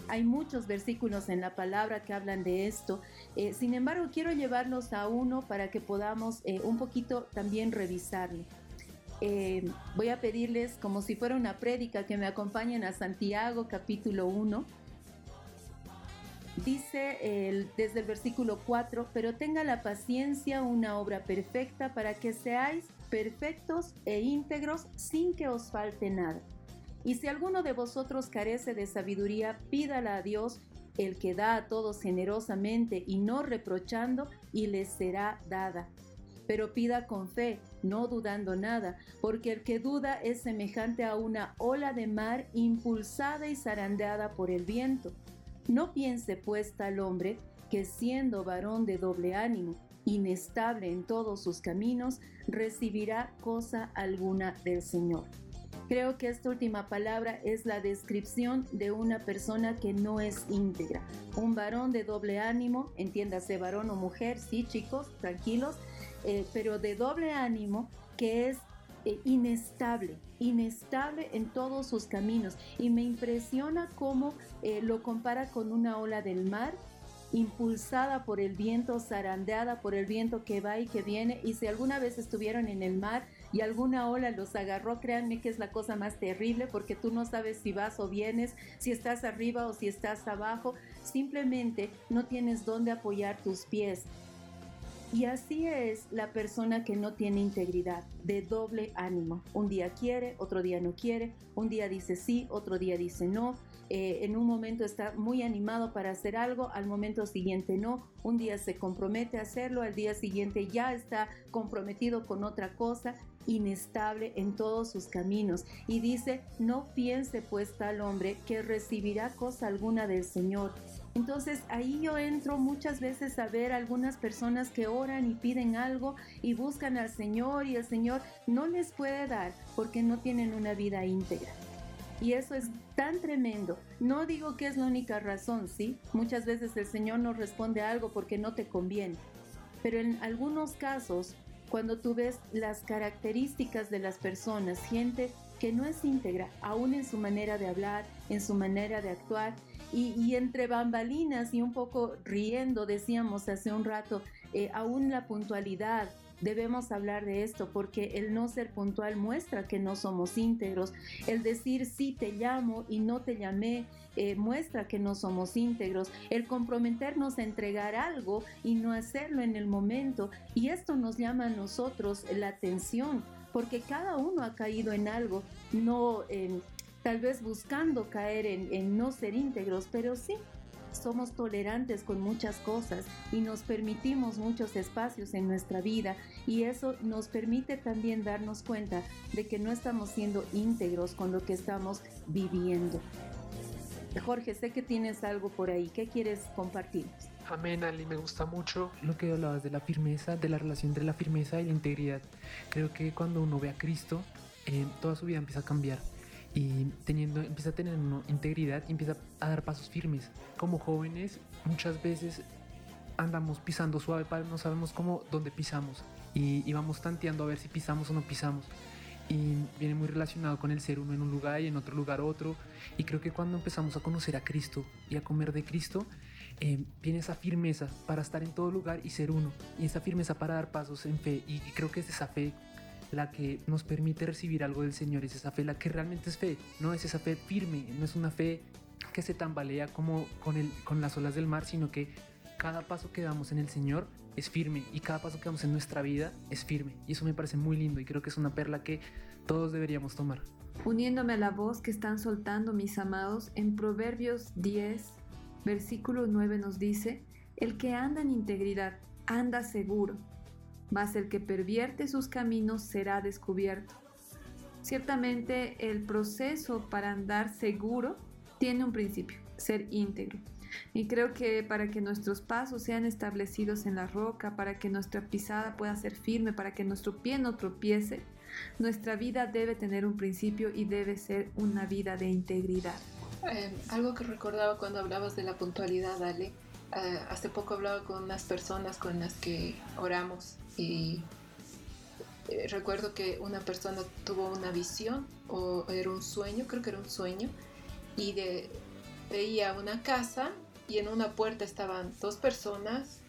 Hay muchos versículos en la palabra que hablan de esto. Eh, sin embargo, quiero llevarlos a uno para que podamos eh, un poquito también revisarlo. Eh, voy a pedirles, como si fuera una prédica, que me acompañen a Santiago capítulo 1. Dice desde el versículo 4, pero tenga la paciencia una obra perfecta para que seáis perfectos e íntegros sin que os falte nada. Y si alguno de vosotros carece de sabiduría, pídala a Dios, el que da a todos generosamente y no reprochando, y les será dada. Pero pida con fe, no dudando nada, porque el que duda es semejante a una ola de mar impulsada y zarandeada por el viento. No piense pues tal hombre que siendo varón de doble ánimo, inestable en todos sus caminos, recibirá cosa alguna del Señor. Creo que esta última palabra es la descripción de una persona que no es íntegra. Un varón de doble ánimo, entiéndase varón o mujer, sí chicos, tranquilos, eh, pero de doble ánimo que es eh, inestable, inestable en todos sus caminos. Y me impresiona cómo eh, lo compara con una ola del mar impulsada por el viento, zarandeada por el viento que va y que viene. Y si alguna vez estuvieron en el mar, y alguna ola los agarró, créanme que es la cosa más terrible porque tú no sabes si vas o vienes, si estás arriba o si estás abajo, simplemente no tienes dónde apoyar tus pies. Y así es la persona que no tiene integridad, de doble ánimo. Un día quiere, otro día no quiere, un día dice sí, otro día dice no. Eh, en un momento está muy animado para hacer algo, al momento siguiente no. Un día se compromete a hacerlo, al día siguiente ya está comprometido con otra cosa inestable en todos sus caminos. Y dice, no piense pues tal hombre que recibirá cosa alguna del Señor. Entonces ahí yo entro muchas veces a ver algunas personas que oran y piden algo y buscan al Señor y el Señor no les puede dar porque no tienen una vida íntegra. Y eso es tan tremendo. No digo que es la única razón, ¿sí? Muchas veces el Señor no responde algo porque no te conviene. Pero en algunos casos cuando tú ves las características de las personas, gente que no es íntegra, aún en su manera de hablar, en su manera de actuar, y, entre bambalinas y un poco riendo, decíamos hace un rato, eh, aún la puntualidad, debemos hablar de esto porque el no ser puntual muestra que no somos íntegros. El decir sí te llamo y no te llamé eh, muestra que no somos íntegros. El comprometernos a entregar algo y no hacerlo en el momento. Y esto nos llama a nosotros la atención porque cada uno ha caído en algo, no tal vez buscando caer en no ser íntegros, pero sí somos tolerantes con muchas cosas y nos permitimos muchos espacios en nuestra vida y eso nos permite también darnos cuenta de que no estamos siendo íntegros con lo que estamos viviendo. Jorge, sé que tienes algo por ahí. ¿Qué quieres compartir? Amén, Ali, me gusta mucho lo que hablabas de la firmeza, de la relación entre la firmeza y la integridad. Creo que cuando uno ve a Cristo, eh, toda su vida empieza a cambiar y teniendo, empieza a tener una integridad y empieza a dar pasos firmes. Como jóvenes muchas veces andamos pisando suave para no sabemos cómo dónde pisamos y, y, vamos tanteando a ver si pisamos o no pisamos y viene muy relacionado con el ser uno en un lugar y en otro lugar otro. Y creo que cuando empezamos a conocer a Cristo y a comer de Cristo eh, viene esa firmeza para estar en todo lugar y ser uno. Y esa firmeza para dar pasos en fe. Y creo que es esa fe la que nos permite recibir algo del Señor, es esa fe la que realmente es fe, no es esa fe firme, no es una fe que se tambalea como con, el, con las olas del mar, sino que cada paso que damos en el Señor es firme y cada paso que damos en nuestra vida es firme. Y eso me parece muy lindo y creo que es una perla que todos deberíamos tomar. Uniéndome a la voz que están soltando mis amados, en Proverbios 10, versículo 9 nos dice, el que anda en integridad anda seguro, mas el que pervierte sus caminos será descubierto. Ciertamente el proceso para andar seguro tiene un principio, ser íntegro. Y creo que para que nuestros pasos sean establecidos en la roca, para que nuestra pisada pueda ser firme, para que nuestro pie no tropiece, nuestra vida debe tener un principio y debe ser una vida de integridad. Eh, algo que recordaba cuando hablabas de la puntualidad, Ale, eh, hace poco hablaba con unas personas con las que oramos y eh, recuerdo que una persona tuvo una visión o era un sueño, creo que era un sueño, y de, veía una casa y en una puerta estaban dos personas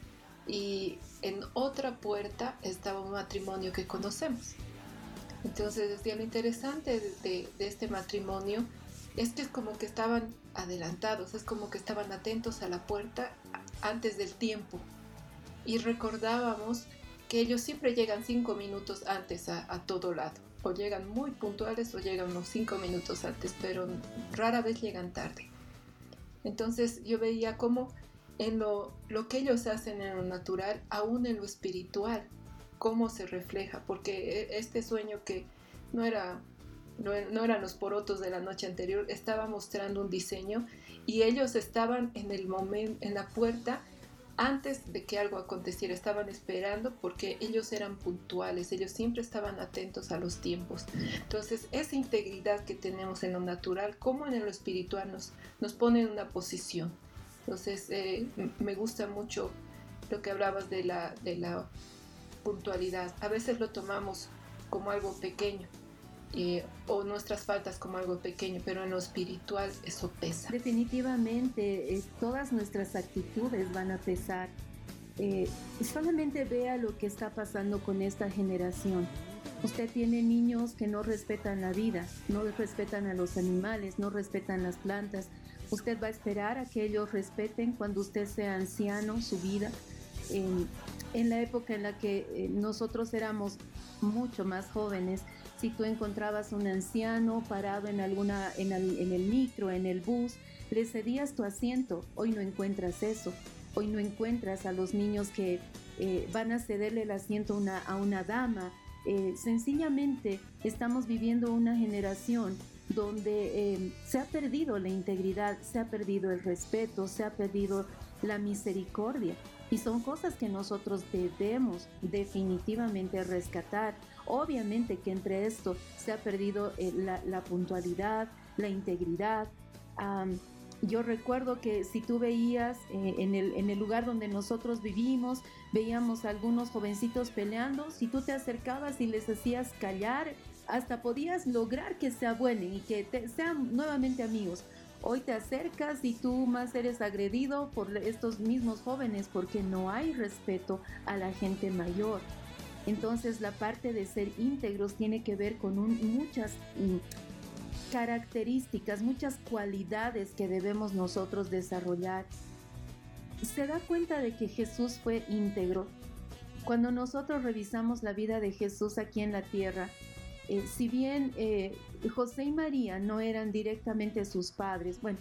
y en otra puerta estaba un matrimonio que conocemos. Entonces decía lo interesante de, este matrimonio es que es como que estaban adelantados, es como que estaban atentos a la puerta antes del tiempo. Y recordábamos que ellos siempre llegan cinco minutos antes a, a todo lado. O llegan muy puntuales o llegan unos cinco minutos antes, pero rara vez llegan tarde. Entonces yo veía cómo en lo, lo que ellos hacen en lo natural, aún en lo espiritual, cómo se refleja, porque e, este sueño que no era no, eran los porotos de la noche anterior, estaba mostrando un diseño y ellos estaban en el momento, en la puerta antes de que algo aconteciera, estaban esperando porque ellos eran puntuales, ellos siempre estaban atentos a los tiempos. Entonces, esa integridad que tenemos en lo natural, como en lo espiritual, nos, nos pone en una posición. Entonces, eh, me gusta mucho lo que hablabas de la, de la puntualidad. A veces lo tomamos como algo pequeño, eh, o nuestras faltas como algo pequeño, pero en lo espiritual eso pesa. Definitivamente, eh, todas nuestras actitudes van a pesar. Eh, solamente vea lo que está pasando con esta generación. Usted tiene niños que no respetan la vida, no respetan a los animales, no respetan las plantas. Usted va a esperar a que ellos respeten cuando usted sea anciano su vida. En, la época en la que nosotros éramos mucho más jóvenes, si tú encontrabas un anciano parado en alguna en el, micro, en el bus, le cedías tu asiento. Hoy no encuentras eso. Hoy no encuentras a los niños que eh, van a cederle el asiento a una dama. Eh, sencillamente estamos viviendo una generación donde eh, se ha perdido la integridad, se ha perdido el respeto, se ha perdido la misericordia. Y son cosas que nosotros debemos definitivamente rescatar. Obviamente que entre esto se ha perdido eh, la, puntualidad, la integridad. yo recuerdo que si tú veías eh, en, el, lugar donde nosotros vivimos, veíamos a algunos jovencitos peleando, si tú te acercabas y les hacías callar, hasta podías lograr que se abuelen y que sean nuevamente amigos. Hoy te acercas y tú más eres agredido por estos mismos jóvenes porque no hay respeto a la gente mayor. Entonces la parte de ser íntegros tiene que ver con muchas mm, características, muchas cualidades que debemos nosotros desarrollar. Se da cuenta de que Jesús fue íntegro. Cuando nosotros revisamos la vida de Jesús aquí en la tierra, eh, si bien eh, José y María no eran directamente sus padres, bueno,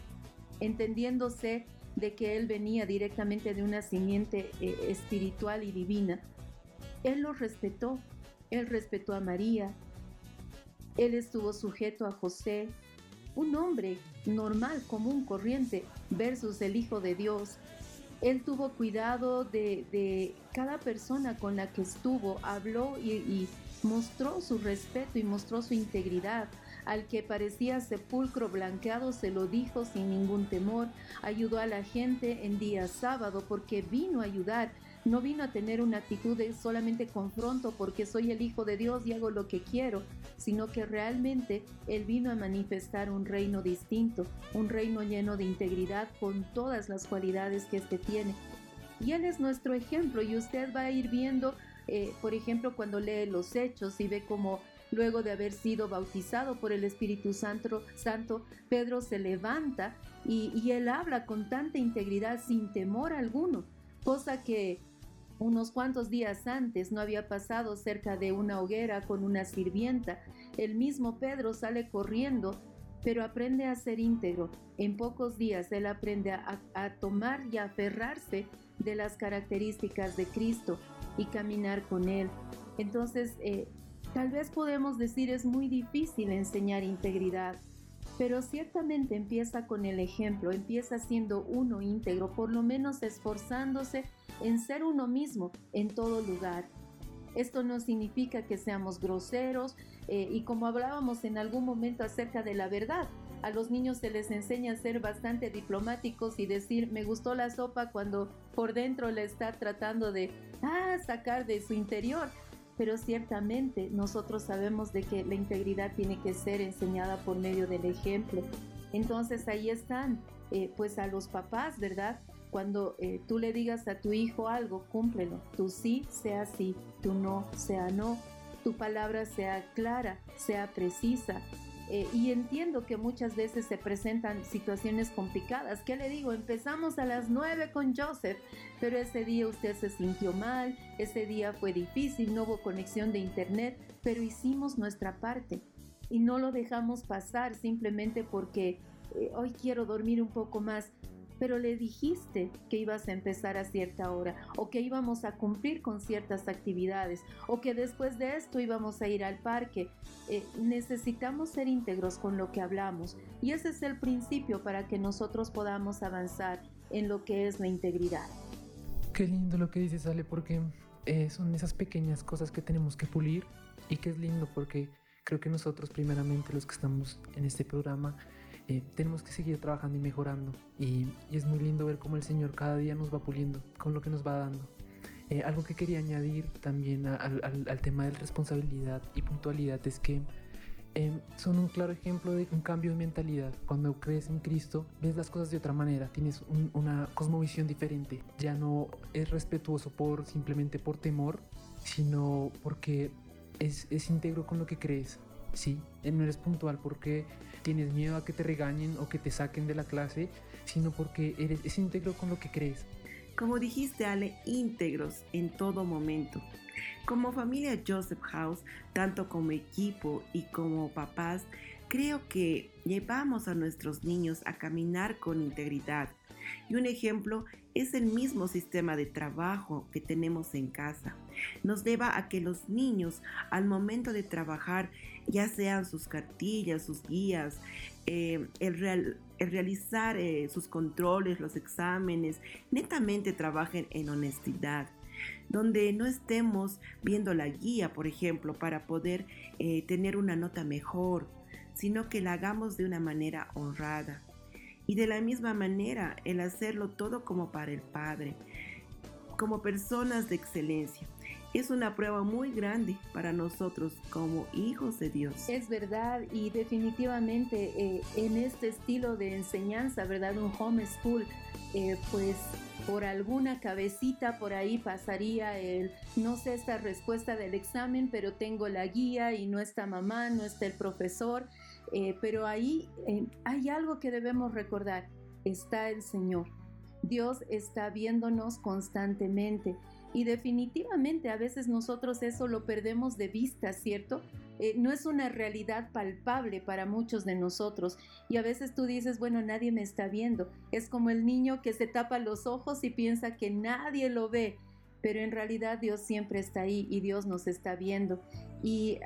entendiéndose de que él venía directamente de una simiente eh, espiritual y divina, él lo respetó, él respetó a María, él estuvo sujeto a José, un hombre normal, común, corriente, versus el Hijo de Dios. Él tuvo cuidado de, cada persona con la que estuvo, habló y mostró su respeto y mostró su integridad. Al que parecía sepulcro blanqueado se lo dijo sin ningún temor. Ayudó a la gente en día sábado porque vino a ayudar no vino a tener una actitud de solamente confronto porque soy el Hijo de Dios y hago lo que quiero, sino que realmente Él vino a manifestar un reino distinto, un reino lleno de integridad con todas las cualidades que éste tiene. Y Él es nuestro ejemplo y usted va a ir viendo, eh, por ejemplo, cuando lee los hechos y ve cómo luego de haber sido bautizado por el Espíritu Santo, Santo Pedro se levanta y, y él habla con tanta integridad sin temor alguno cosa que unos cuantos días antes no había pasado cerca de una hoguera con una sirvienta. El mismo Pedro sale corriendo, pero aprende a ser íntegro. En pocos días él aprende a, tomar y a aferrarse de las características de Cristo y caminar con Él. Entonces, eh, tal vez podemos decir es muy difícil enseñar integridad, pero ciertamente empieza con el ejemplo, empieza siendo uno íntegro, por lo menos esforzándose en ser uno mismo en todo lugar. Esto no significa que seamos groseros eh, y como hablábamos en algún momento acerca de la verdad, a los niños se les enseña a ser bastante diplomáticos y decir me gustó la sopa cuando por dentro le está tratando de ah, sacar de su interior pero ciertamente nosotros sabemos de que la integridad tiene que ser enseñada por medio del ejemplo. Entonces ahí están, eh, pues a los papás, ¿verdad? Cuando eh, tú le digas a tu hijo algo, cúmplelo. Tu sí sea sí, tu no sea no. Tu palabra sea clara, sea precisa, eh, y entiendo que muchas veces se presentan situaciones complicadas. ¿Qué le digo? Empezamos a las 9 con Joseph, pero ese día usted se sintió mal, ese día fue difícil, no hubo conexión de internet, pero hicimos nuestra parte y no lo dejamos pasar simplemente porque eh, hoy quiero dormir un poco más pero le dijiste que ibas a empezar a cierta hora o que íbamos a cumplir con ciertas actividades o que después de esto íbamos a ir al parque. Eh, necesitamos ser íntegros con lo que hablamos y ese es el principio para que nosotros podamos avanzar en lo que es la integridad. Qué lindo lo que dices, Ale, porque eh, son esas pequeñas cosas que tenemos que pulir y que es lindo porque creo que nosotros primeramente los que estamos en este programa eh, tenemos que seguir trabajando y mejorando. Y, es muy lindo ver cómo el Señor cada día nos va puliendo con lo que nos va dando. Eh, algo que quería añadir también al, tema de responsabilidad y puntualidad es que em, son un claro ejemplo de un cambio de mentalidad. Cuando crees en Cristo, ves las cosas de otra manera, tienes una cosmovisión diferente. Ya no es respetuoso por simplemente por temor, sino porque es, es íntegro con lo que crees. Sí, no eres puntual porque tienes miedo a que te regañen o que te saquen de la clase, sino porque eres es íntegro con lo que crees. Como dijiste, Ale, íntegros en todo momento. Como familia Joseph House, tanto como equipo y como papás, creo que llevamos a nuestros niños a caminar con integridad. Y un ejemplo es el mismo sistema de trabajo que tenemos en casa. Nos lleva a que los niños al momento de trabajar, ya sean sus cartillas, sus guías, eh, el, realizar eh, sus controles, los exámenes, netamente trabajen en honestidad donde no estemos viendo la guía, por ejemplo, para poder eh, tener una nota mejor, sino que la hagamos de una manera honrada. Y de la misma manera, el hacerlo todo como para el Padre, como personas de excelencia. Es una prueba muy grande para nosotros como hijos de Dios. Es verdad y definitivamente eh, en este estilo de enseñanza, ¿verdad? Un homeschool, eh, pues por alguna cabecita por ahí pasaría el, no sé esta respuesta del examen, pero tengo la guía y no está mamá, no está el profesor. Eh, pero ahí eh, hay algo que debemos recordar. Está el Señor. Dios está viéndonos constantemente. Y definitivamente a veces nosotros eso lo perdemos de vista, ¿cierto? Eh, no es una realidad palpable para muchos de nosotros. Y a veces tú dices, bueno, nadie me está viendo. Es como el niño que se tapa los ojos y piensa que nadie lo ve. Pero en realidad Dios siempre está ahí y Dios nos está viendo. Y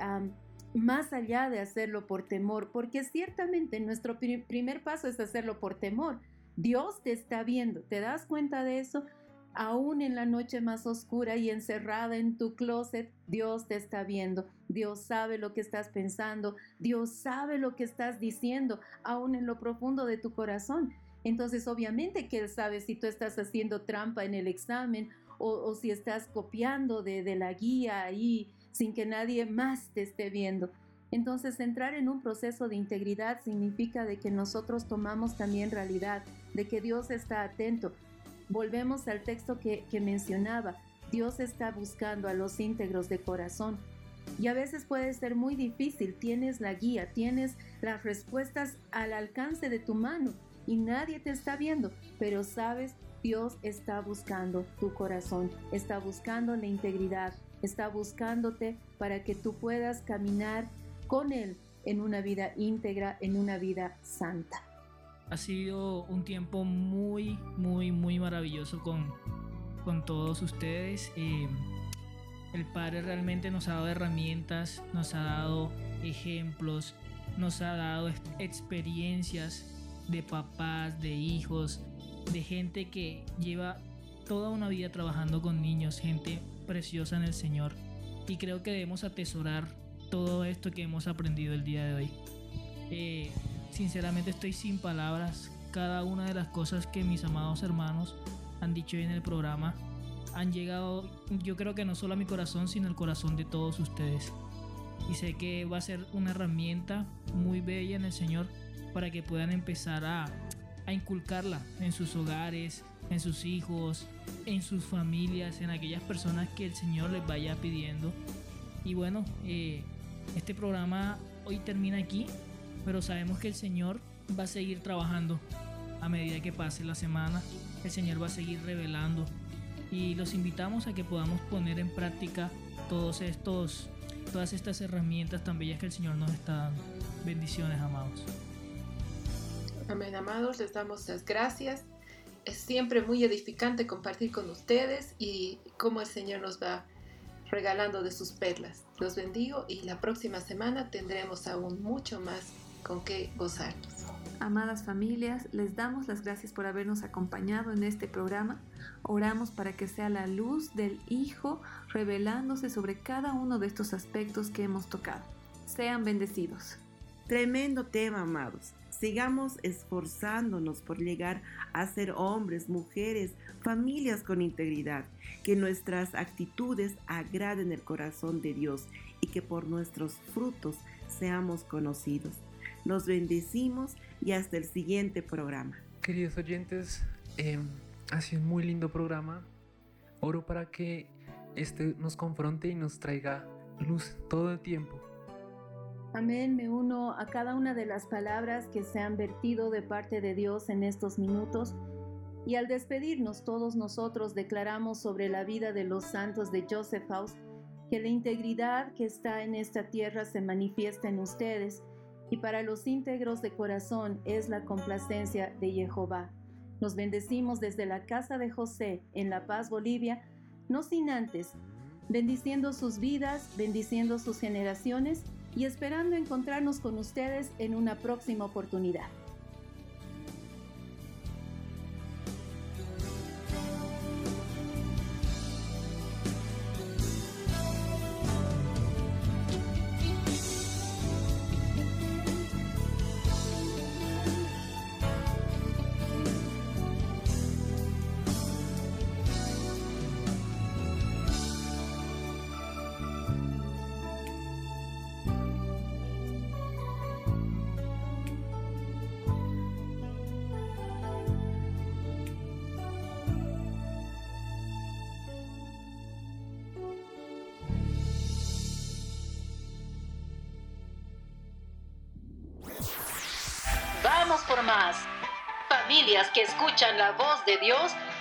más allá de hacerlo por temor, porque ciertamente nuestro primer paso es hacerlo por temor. Dios te está viendo, ¿te das cuenta de eso? Aún en la noche más oscura y encerrada en tu closet, Dios te está viendo. Dios sabe lo que estás pensando. Dios sabe lo que estás diciendo, aún en lo profundo de tu corazón. Entonces, obviamente que Él sabe si tú estás haciendo trampa en el examen o, si estás copiando de, de la guía ahí sin que nadie más te esté viendo. Entonces entrar en un proceso de integridad significa de que nosotros tomamos también realidad, de que Dios está atento. Volvemos al texto que, que mencionaba, Dios está buscando a los íntegros de corazón. Y a veces puede ser muy difícil, tienes la guía, tienes las respuestas al alcance de tu mano y nadie te está viendo, pero sabes Dios está buscando tu corazón, está buscando la integridad, está buscándote para que tú puedas caminar con Él en una vida íntegra, en una vida santa. Ha sido un tiempo muy, muy, muy maravilloso con, con todos ustedes. Eh, el Padre realmente nos ha dado herramientas, nos ha dado ejemplos, nos ha dado experiencias de papás, de hijos, de gente que lleva toda una vida trabajando con niños, gente preciosa en el Señor. Y creo que debemos atesorar todo esto que hemos aprendido el día de hoy. Eh, sinceramente estoy sin palabras. Cada una de las cosas que mis amados hermanos han dicho hoy en el programa han llegado, yo creo que no solo a mi corazón, sino al corazón de todos ustedes. Y sé que va a ser una herramienta muy bella en el Señor para que puedan empezar a, a inculcarla en sus hogares, en sus hijos, en sus familias, en aquellas personas que el Señor les vaya pidiendo. Y bueno, eh, este programa hoy termina aquí, pero sabemos que el Señor va a seguir trabajando a medida que pase la semana. El Señor va a seguir revelando y los invitamos a que podamos poner en práctica todos estos, todas estas herramientas tan bellas que el Señor nos está dando. Bendiciones, amados. Amén, amados, les damos las gracias. Es siempre muy edificante compartir con ustedes y cómo el Señor nos va regalando de sus perlas. Los bendigo y la próxima semana tendremos aún mucho más con qué gozarnos. Amadas familias, les damos las gracias por habernos acompañado en este programa. Oramos para que sea la luz del Hijo revelándose sobre cada uno de estos aspectos que hemos tocado. Sean bendecidos. Tremendo tema, amados. Sigamos esforzándonos por llegar a ser hombres, mujeres, familias con integridad, que nuestras actitudes agraden el corazón de Dios y que por nuestros frutos seamos conocidos. Nos bendecimos y hasta el siguiente programa. Queridos oyentes, eh, ha sido un muy lindo programa. Oro para que este nos confronte y nos traiga luz todo el tiempo. Amén, me uno a cada una de las palabras que se han vertido de parte de Dios en estos minutos. Y al despedirnos todos nosotros declaramos sobre la vida de los santos de Joseph House que la integridad que está en esta tierra se manifiesta en ustedes y para los íntegros de corazón es la complacencia de Jehová. Nos bendecimos desde la casa de José en La Paz, Bolivia, no sin antes, bendiciendo sus vidas, bendiciendo sus generaciones y esperando encontrarnos con ustedes en una próxima oportunidad.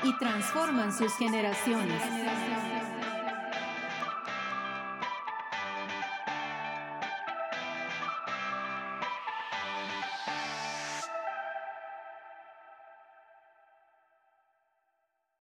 Y transforman sus generaciones.